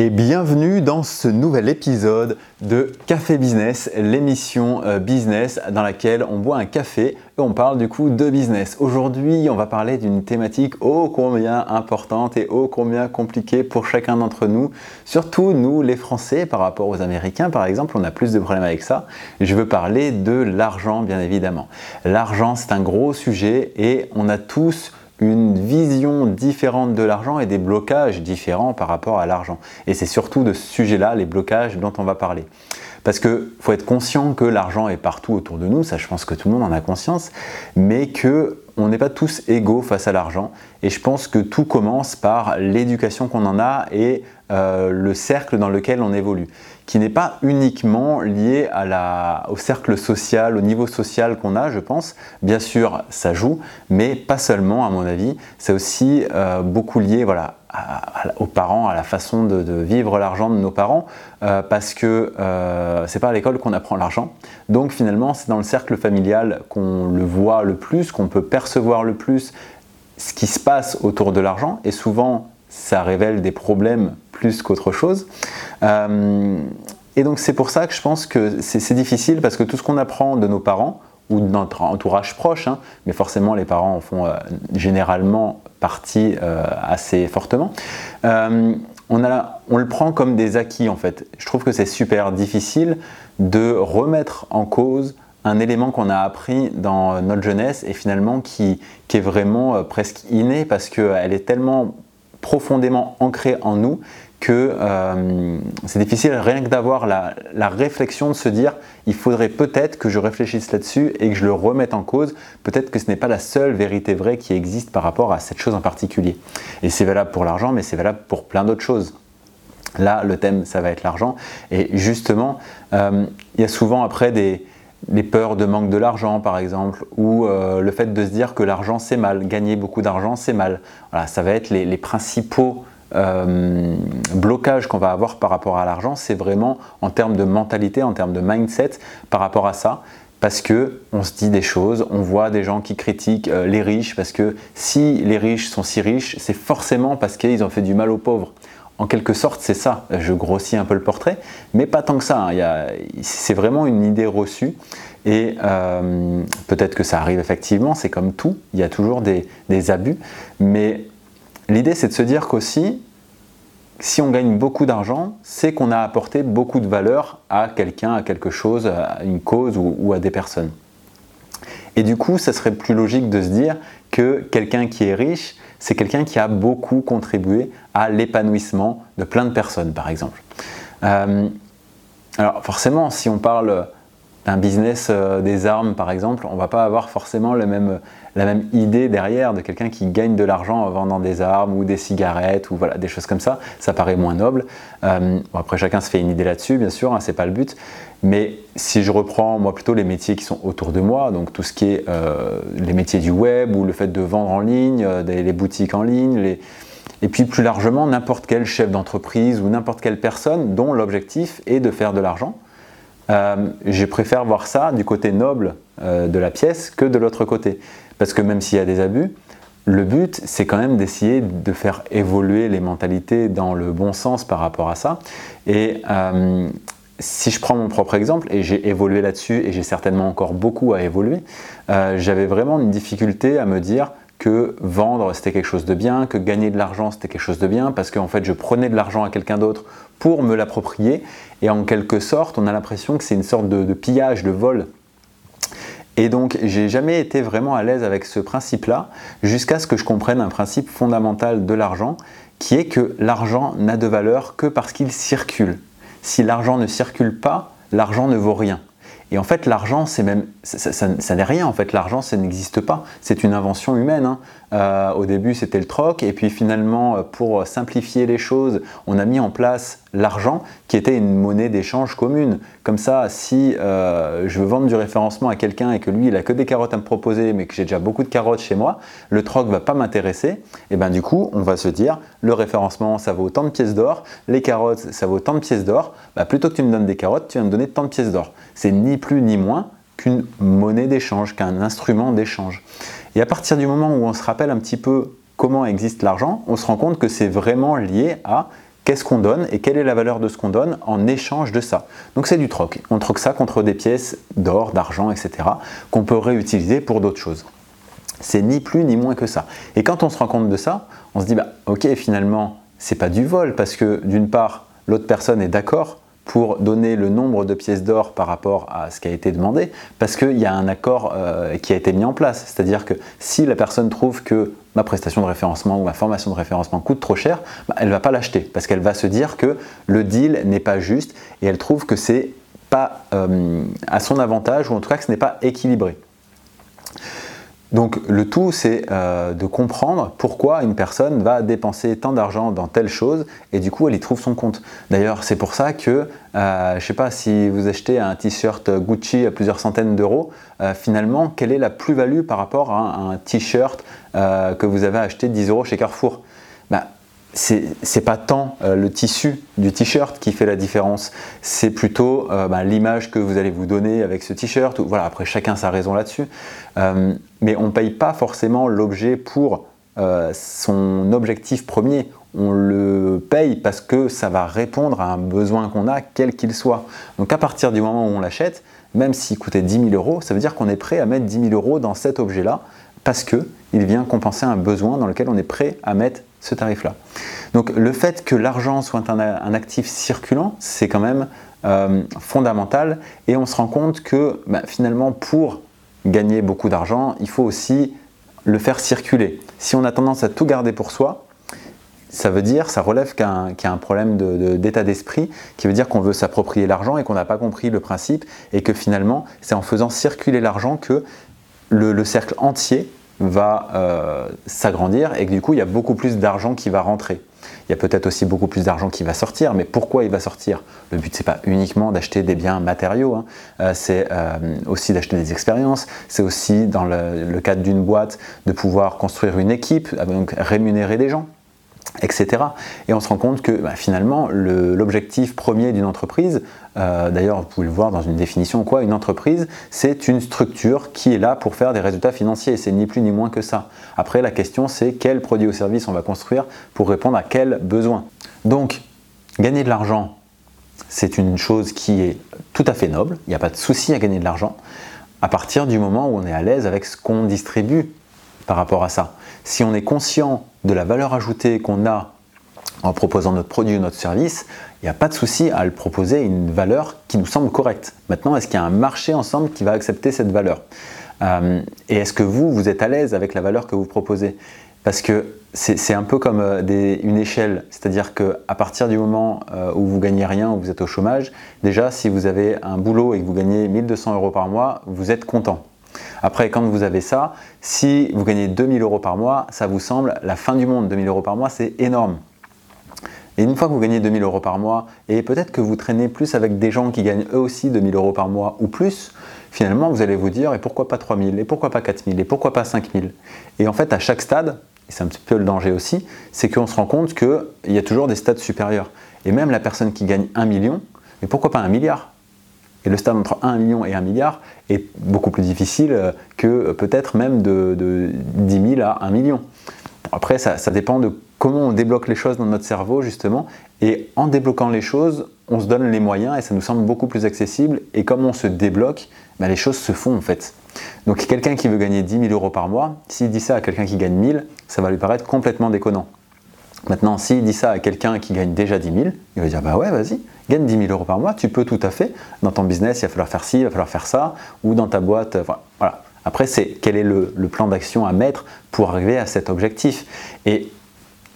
et bienvenue dans ce nouvel épisode de Café Business, l'émission euh, business dans laquelle on boit un café et on parle du coup de business. Aujourd'hui, on va parler d'une thématique ô combien importante et ô combien compliquée pour chacun d'entre nous, surtout nous les Français par rapport aux Américains par exemple, on a plus de problèmes avec ça. Je veux parler de l'argent bien évidemment. L'argent, c'est un gros sujet et on a tous une vision différente de l'argent et des blocages différents par rapport à l'argent. Et c'est surtout de ce sujet-là, les blocages dont on va parler. Parce qu'il faut être conscient que l'argent est partout autour de nous, ça je pense que tout le monde en a conscience, mais que on n'est pas tous égaux face à l'argent. Et je pense que tout commence par l'éducation qu'on en a et euh, le cercle dans lequel on évolue, qui n'est pas uniquement lié au cercle social, au niveau social qu'on a, je pense. Bien sûr, ça joue, mais pas seulement, à mon avis. C'est aussi euh, beaucoup lié voilà, aux parents, à la façon de, vivre l'argent de nos parents, euh, parce que c'est pas à l'école qu'on apprend l'argent. Donc finalement, c'est dans le cercle familial qu'on le voit le plus, qu'on peut percevoir le plus ce qui se passe autour de l'argent, et souvent ça révèle des problèmes plus qu'autre chose. Euh, et donc c'est pour ça que je pense que c'est difficile parce que tout ce qu'on apprend de nos parents ou de notre entourage proche, hein, mais forcément les parents en font euh, généralement partie euh, assez fortement, on, a, on le prend comme des acquis en fait. Je trouve que c'est super difficile de remettre en cause un élément qu'on a appris dans notre jeunesse et finalement qui, qui est vraiment presque inné parce qu'elle est tellement profondément ancré en nous que euh, c'est difficile rien que d'avoir la, réflexion de se dire il faudrait peut-être que je réfléchisse là-dessus et que je le remette en cause. Peut-être que ce n'est pas la seule vérité vraie qui existe par rapport à cette chose en particulier. Et c'est valable pour l'argent, mais c'est valable pour plein d'autres choses. Là, le thème, ça va être l'argent. Et justement, euh, il y a souvent après des, peurs de manque de l'argent par exemple, ou euh, le fait de se dire que l'argent c'est mal, gagner beaucoup d'argent c'est mal. Voilà, ça va être les, principaux euh, blocages qu'on va avoir par rapport à l'argent, c'est vraiment en termes de mentalité, en termes de mindset par rapport à ça. Parce que on se dit des choses, on voit des gens qui critiquent euh, les riches, parce que si les riches sont si riches, c'est forcément parce qu'ils ont fait du mal aux pauvres en quelque sorte, c'est ça. Je grossis un peu le portrait, mais pas tant que ça. Hein. C'est vraiment une idée reçue. Et euh, peut-être que ça arrive effectivement, c'est comme tout, il y a toujours des, abus. Mais l'idée, c'est de se dire qu'aussi, si on gagne beaucoup d'argent, c'est qu'on a apporté beaucoup de valeur à quelqu'un, à quelque chose, à une cause ou à des personnes. Et du coup, ça serait plus logique de se dire que quelqu'un qui est riche, c'est quelqu'un qui a beaucoup contribué à l'épanouissement de plein de personnes, par exemple. Euh, alors forcément, si on parle d'un business euh, des armes, par exemple, on va pas avoir forcément la même idée derrière de quelqu'un qui gagne de l'argent en vendant des armes ou des cigarettes ou des choses comme ça. Ça paraît moins noble. Euh, après, chacun se fait une idée là-dessus, bien sûr, hein, c'est pas le but. Mais si je reprends moi plutôt les métiers qui sont autour de moi, donc tout ce qui est euh, les métiers du web ou le fait de vendre en ligne, les boutiques en ligne, et puis plus largement n'importe quel chef d'entreprise ou n'importe quelle personne dont l'objectif est de faire de l'argent, euh, je préfère voir ça du côté noble de la pièce que de l'autre côté. Parce que même s'il y a des abus, le but, c'est quand même d'essayer de faire évoluer les mentalités dans le bon sens par rapport à ça. Et si je prends mon propre exemple, et j'ai évolué là-dessus, et j'ai certainement encore beaucoup à évoluer, euh, j'avais vraiment une difficulté à me dire que vendre c'était quelque chose de bien, que gagner de l'argent c'était quelque chose de bien, parce qu'en fait je prenais de l'argent à quelqu'un d'autre pour me l'approprier, et en quelque sorte on a l'impression que c'est une sorte de, de, pillage, de vol. Et donc j'ai jamais été vraiment à l'aise avec ce principe-là, jusqu'à ce que je comprenne un principe fondamental de l'argent, qui est que l'argent n'a de valeur que parce qu'il circule si l'argent ne circule pas, l'argent ne vaut rien. Et en fait, l'argent, c'est même, ça, n'est rien. En fait, l'argent, ça n'existe pas. C'est une invention humaine. Hein. Euh, au début, c'était le troc, et puis finalement, euh, pour simplifier les choses, on a mis en place l'argent, qui était une monnaie d'échange commune. Comme ça, si euh, je veux vendre du référencement à quelqu'un et que lui, il a que des carottes à me proposer, mais que j'ai déjà beaucoup de carottes chez moi, le troc va pas m'intéresser. Et ben du coup, on va se dire, le référencement, ça vaut tant de pièces d'or, les carottes, ça vaut tant de pièces d'or. Bah, plutôt que tu me donnes des carottes, tu vas me donner tant de pièces d'or. C'est ni plus ni moins qu'une monnaie d'échange, qu'un instrument d'échange. Et à partir du moment où on se rappelle un petit peu comment existe l'argent, on se rend compte que c'est vraiment lié à qu'est-ce qu'on donne et quelle est la valeur de ce qu'on donne en échange de ça. Donc c'est du troc. On troque ça contre des pièces d'or, d'argent, etc. qu'on peut réutiliser pour d'autres choses. C'est ni plus ni moins que ça. Et quand on se rend compte de ça, on se dit bah ok finalement c'est pas du vol parce que d'une part l'autre personne est d'accord pour donner le nombre de pièces d'or par rapport à ce qui a été demandé, parce qu'il y a un accord euh, qui a été mis en place. C'est-à-dire que si la personne trouve que ma prestation de référencement ou ma formation de référencement coûte trop cher, bah, elle ne va pas l'acheter, parce qu'elle va se dire que le deal n'est pas juste et elle trouve que c'est pas euh, à son avantage, ou en tout cas que ce n'est pas équilibré. Donc le tout, c'est euh, de comprendre pourquoi une personne va dépenser tant d'argent dans telle chose et du coup elle y trouve son compte. D'ailleurs, c'est pour ça que, euh, je ne sais pas, si vous achetez un t-shirt Gucci à plusieurs centaines d'euros, euh, finalement, quelle est la plus-value par rapport à un, t-shirt que vous avez acheté 10 euros chez Carrefour? Bah, c'est pas tant euh, le tissu du t-shirt qui fait la différence, c'est plutôt euh, bah, l'image que vous allez vous donner avec ce t-shirt. Voilà, après chacun sa raison là-dessus, euh, mais on ne paye pas forcément l'objet pour son objectif premier. On le paye parce que ça va répondre à un besoin qu'on a, quel qu'il soit. Donc à partir du moment où on l'achète, même s'il coûtait 10 000 euros, ça veut dire qu'on est prêt à mettre 10 000 euros dans cet objet-là parce qu'il vient compenser un besoin dans lequel on est prêt à mettre ce tarif-là. Donc le fait que l'argent soit un, actif circulant, c'est quand même euh, fondamental et on se rend compte que bah, finalement pour gagner beaucoup d'argent, il faut aussi le faire circuler. Si on a tendance à tout garder pour soi, ça veut dire, ça relève qu'il y, a un problème d'état d'esprit, qui veut dire qu'on veut s'approprier l'argent et qu'on n'a pas compris le principe, et que finalement, c'est en faisant circuler l'argent que le cercle entier va euh, s'agrandir et que du coup il y a beaucoup plus d'argent qui va rentrer. Il y a peut-être aussi beaucoup plus d'argent qui va sortir, mais pourquoi il va sortir? Le but c'est pas uniquement d'acheter des biens matériaux, hein. euh, c'est euh, aussi d'acheter des expériences, c'est aussi dans le, cadre d'une boîte de pouvoir construire une équipe, donc rémunérer des gens etc. Et on se rend compte que bah, finalement, l'objectif premier d'une entreprise, euh, d'ailleurs vous pouvez le voir dans une définition, quoi, une entreprise, c'est une structure qui est là pour faire des résultats financiers, c'est ni plus ni moins que ça. Après, la question c'est quel produit ou service on va construire pour répondre à quel besoin. Donc, gagner de l'argent, c'est une chose qui est tout à fait noble, il n'y a pas de souci à gagner de l'argent, à partir du moment où on est à l'aise avec ce qu'on distribue par rapport à ça. Si on est conscient de la valeur ajoutée qu'on a en proposant notre produit ou notre service, il n'y a pas de souci à le proposer une valeur qui nous semble correcte. Maintenant, est-ce qu'il y a un marché ensemble qui va accepter cette valeur? Euh, Et est-ce que vous, vous êtes à l'aise avec la valeur que vous proposez? Parce que c'est un peu comme euh, une échelle, c'est-à-dire qu'à partir du moment euh, où vous gagnez rien, où vous êtes au chômage, déjà si vous avez un boulot et que vous gagnez 1200 euros par mois, vous êtes content. Après, quand vous avez ça, si vous gagnez 2000 euros par mois, ça vous semble la fin du monde. 2000 euros par mois, c'est énorme. Et une fois que vous gagnez 2000 euros par mois, et peut-être que vous traînez plus avec des gens qui gagnent eux aussi 2000 euros par mois ou plus, finalement vous allez vous dire et pourquoi pas 3000, et pourquoi pas 4000, et pourquoi pas 5000 Et en fait, à chaque stade, et c'est un petit peu le danger aussi, c'est qu'on se rend compte qu'il y a toujours des stades supérieurs. Et même la personne qui gagne 1 million, mais pourquoi pas un milliard? Et le stade entre 1 million et 1 milliard est beaucoup plus difficile euh, que peut-être même de, 10 000 à 1 million. Après, ça, dépend de comment on débloque les choses dans notre cerveau, justement. Et en débloquant les choses, on se donne les moyens et ça nous semble beaucoup plus accessible. Et comme on se débloque, bah, les choses se font en fait. Donc quelqu'un qui veut gagner 10 000 euros par mois, s'il dit ça à quelqu'un qui gagne 1000, ça va lui paraître complètement déconnant. Maintenant, s'il dit ça à quelqu'un qui gagne déjà 10 000, il va dire bah ouais, vas-y, gagne 10 000 euros par mois, tu peux tout à fait. Dans ton business, il va falloir faire ci, il va falloir faire ça, ou dans ta boîte, voilà. Après, c'est quel est le, plan d'action à mettre pour arriver à cet objectif. Et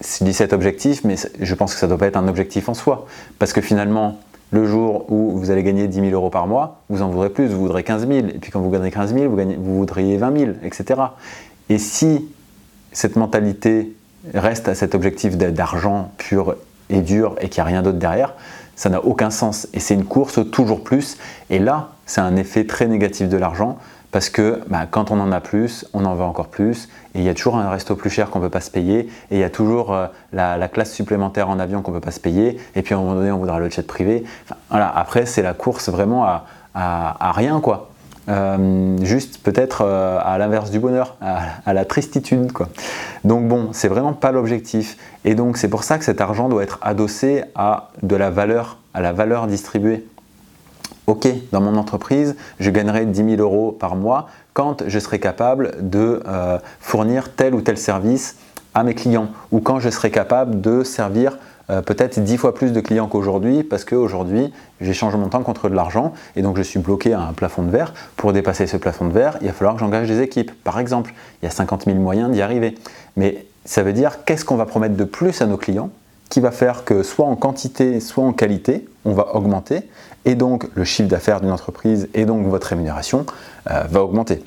je dis cet objectif, mais je pense que ça ne doit pas être un objectif en soi. Parce que finalement, le jour où vous allez gagner 10 000 euros par mois, vous en voudrez plus, vous voudrez 15 000. Et puis quand vous gagnez 15 000, vous, vous voudriez 20 000, etc. Et si cette mentalité reste à cet objectif d'argent pur et dur et qu'il n'y a rien d'autre derrière, ça n'a aucun sens. Et c'est une course toujours plus. Et là, c'est un effet très négatif de l'argent parce que bah, quand on en a plus, on en veut encore plus. Et il y a toujours un resto plus cher qu'on ne peut pas se payer. Et il y a toujours euh, la, classe supplémentaire en avion qu'on ne peut pas se payer. Et puis à un moment donné, on voudra le jet privé. voilà. Après, c'est la course vraiment à, à, rien. quoi. Euh, juste peut-être euh, à l'inverse du bonheur, à, la tristitude. Donc bon, c'est vraiment pas l'objectif. Et donc c'est pour ça que cet argent doit être adossé à de la valeur, à la valeur distribuée. Ok, dans mon entreprise, je gagnerai 10 000 euros par mois quand je serai capable de euh, fournir tel ou tel service à mes clients ou quand je serai capable de servir peut-être 10 fois plus de clients qu'aujourd'hui parce qu'aujourd'hui j'échange mon temps contre de l'argent et donc je suis bloqué à un plafond de verre. Pour dépasser ce plafond de verre, il va falloir que j'engage des équipes. Par exemple, il y a 50 000 moyens d'y arriver. Mais ça veut dire qu'est-ce qu'on va promettre de plus à nos clients qui va faire que soit en quantité, soit en qualité, on va augmenter et donc le chiffre d'affaires d'une entreprise et donc votre rémunération euh, va augmenter.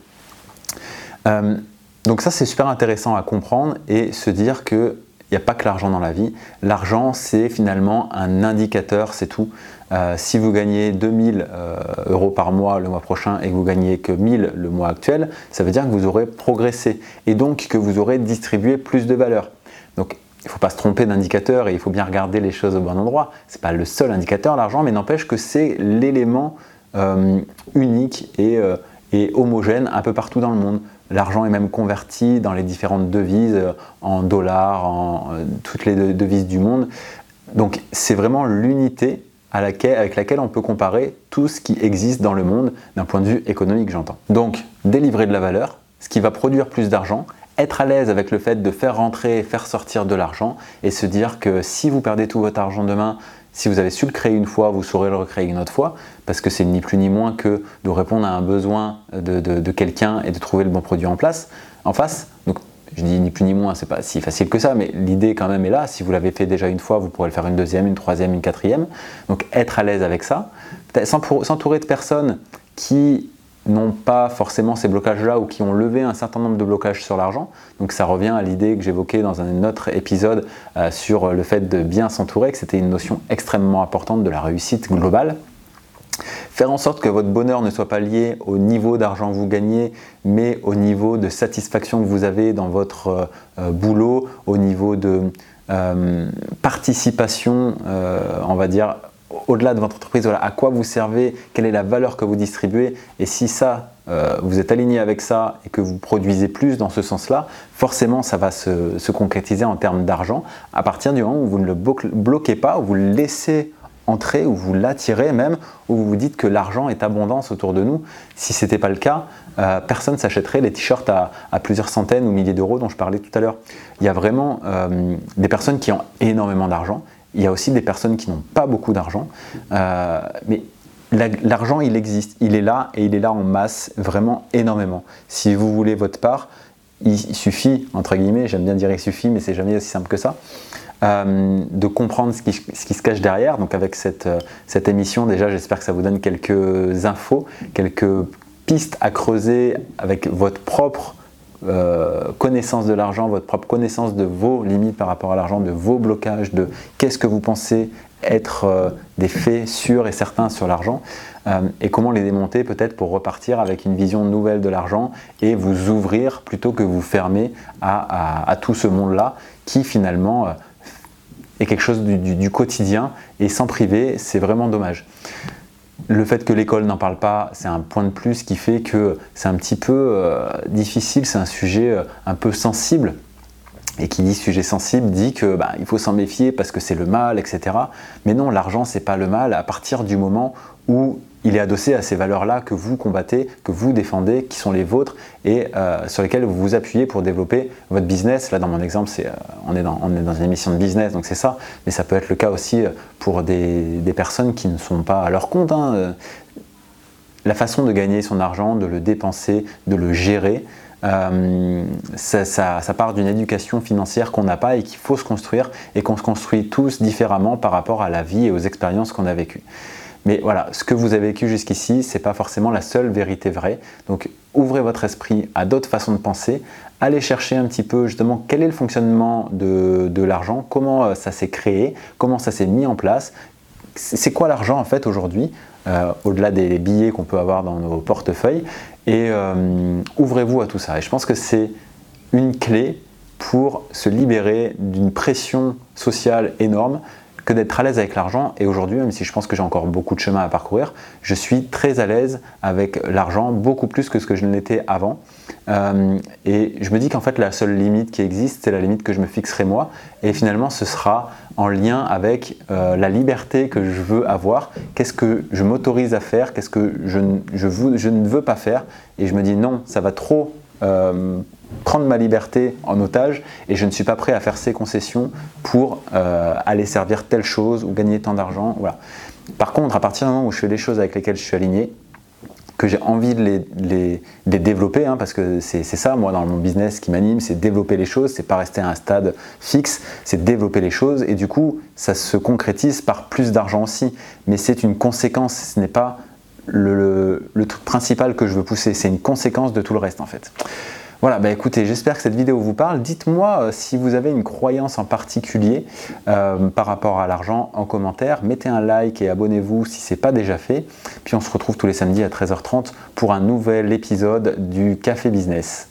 Euh, donc ça c'est super intéressant à comprendre et se dire que il n'y a pas que l'argent dans la vie. L'argent, c'est finalement un indicateur, c'est tout. Euh, si vous gagnez 2000 euh, euros par mois le mois prochain et que vous gagnez que 1000 le mois actuel, ça veut dire que vous aurez progressé et donc que vous aurez distribué plus de valeur. Donc il ne faut pas se tromper d'indicateur et il faut bien regarder les choses au bon endroit. Ce n'est pas le seul indicateur, l'argent, mais n'empêche que c'est l'élément euh, unique et, et homogène un peu partout dans le monde. L'argent est même converti dans les différentes devises, euh, en dollars, en euh, toutes les devises du monde. Donc c'est vraiment l'unité avec laquelle on peut comparer tout ce qui existe dans le monde d'un point de vue économique, j'entends. Donc délivrer de la valeur, ce qui va produire plus d'argent, être à l'aise avec le fait de faire rentrer faire sortir de l'argent et se dire que si vous perdez tout votre argent demain, si vous avez su le créer une fois, vous saurez le recréer une autre fois, parce que c'est ni plus ni moins que de répondre à un besoin de, quelqu'un et de trouver le bon produit en place, en face. Donc, je dis ni plus ni moins, c'est pas si facile que ça, mais l'idée quand même est là. Si vous l'avez fait déjà une fois, vous pourrez le faire une deuxième, une troisième, une quatrième. Donc, être à l'aise avec ça, s'entourer de personnes qui n'ont pas forcément ces blocages-là ou qui ont levé un certain nombre de blocages sur l'argent. Donc ça revient à l'idée que j'évoquais dans un autre épisode euh, sur le fait de bien s'entourer, que c'était une notion extrêmement importante de la réussite globale. Faire en sorte que votre bonheur ne soit pas lié au niveau d'argent que vous gagnez, mais au niveau de satisfaction que vous avez dans votre euh, euh, boulot, au niveau de participation, on va dire, au-delà de votre entreprise, à quoi vous servez, quelle est la valeur que vous distribuez. Et si ça, euh, vous êtes aligné avec ça et que vous produisez plus dans ce sens-là, forcément, ça va se, concrétiser en termes d'argent à partir du moment où vous ne le bloquez pas, où vous le laissez entrer, où vous l'attirez même, où vous vous dites que l'argent est abondance autour de nous. Si ce n'était pas le cas, euh, personne s'achèterait les t-shirts à, plusieurs centaines ou milliers d'euros dont je parlais tout à l'heure. Il y a vraiment euh, des personnes qui ont énormément d'argent il y a aussi des personnes qui n'ont pas beaucoup d'argent, euh, mais l'argent, il existe, il est là et il est là en masse, vraiment énormément. Si vous voulez votre part, il suffit, entre guillemets, j'aime bien dire il suffit, mais c'est jamais aussi simple que ça, euh, de comprendre ce qui, ce qui, se cache derrière. Donc avec cette, euh, cette émission, déjà, j'espère que ça vous donne quelques infos, quelques pistes à creuser avec votre propre euh, connaissance de l'argent, votre propre connaissance de vos limites par rapport à l'argent, de vos blocages, de qu'est-ce que vous pensez être euh, des faits sûrs et certains sur l'argent, euh, et comment les démonter peut-être pour repartir avec une vision nouvelle de l'argent et vous ouvrir plutôt que vous fermer à, tout ce monde-là qui finalement est quelque chose du quotidien et sans priver, c'est vraiment dommage. Le fait que l'école n'en parle pas, c'est un point de plus qui fait que c'est un petit peu euh, difficile, c'est un sujet euh, un peu sensible. Et qui dit sujet sensible dit que bah, il faut s'en méfier parce que c'est le mal, etc. Mais non, l'argent c'est pas le mal à partir du moment où il est adossé à ces valeurs-là que vous combattez, que vous défendez, qui sont les vôtres et euh, sur lesquelles vous vous appuyez pour développer votre business. Là, dans mon exemple, euh, on, est dans, on est dans une émission de business, donc c'est ça. Mais ça peut être le cas aussi euh, pour des, personnes qui ne sont pas à leur compte. Hein. La façon de gagner son argent, de le dépenser, de le gérer, ça, ça, part d'une éducation financière qu'on n'a pas et qu'il faut se construire et qu'on se construit tous différemment par rapport à la vie et aux expériences qu'on a vécues. Mais voilà, ce que vous avez vécu jusqu'ici, ce n'est pas forcément la seule vérité vraie. Donc ouvrez votre esprit à d'autres façons de penser, allez chercher un petit peu justement quel est le fonctionnement de, l'argent, comment euh, ça s'est créé, comment ça s'est mis en place, c'est quoi l'argent en fait aujourd'hui, euh, au-delà des billets qu'on peut avoir dans nos portefeuilles, et euh, ouvrez-vous à tout ça. Et je pense que c'est une clé pour se libérer d'une pression sociale énorme que d'être à l'aise avec l'argent. Et aujourd'hui, même si je pense que j'ai encore beaucoup de chemin à parcourir, je suis très à l'aise avec l'argent, beaucoup plus que ce que je l'étais avant. Euh, et je me dis qu'en fait, la seule limite qui existe, c'est la limite que je me fixerai moi. Et finalement, ce sera en lien avec euh, la liberté que je veux avoir. Qu'est-ce que je m'autorise à faire? Qu'est-ce que je, je, ne veux pas faire? Et je me dis non, ça va trop euh, prendre ma liberté en otage et je ne suis pas prêt à faire ces concessions pour aller servir telle chose ou gagner tant d'argent. Voilà. Par contre, à partir du moment où je fais des choses avec lesquelles je suis aligné, que j'ai envie de les, développer, hein, parce que c'est ça, moi, dans mon business qui m'anime, c'est développer les choses, c'est pas rester à un stade fixe, c'est développer les choses, et du coup, ça se concrétise par plus d'argent aussi. Mais c'est une conséquence, ce n'est pas le, le, truc principal que je veux pousser, c'est une conséquence de tout le reste, en fait. Voilà, bah écoutez, j'espère que cette vidéo vous parle. Dites-moi euh, si vous avez une croyance en particulier euh, par rapport à l'argent en commentaire. Mettez un like et abonnez-vous si ce n'est pas déjà fait. Puis on se retrouve tous les samedis à 13h30 pour un nouvel épisode du Café Business.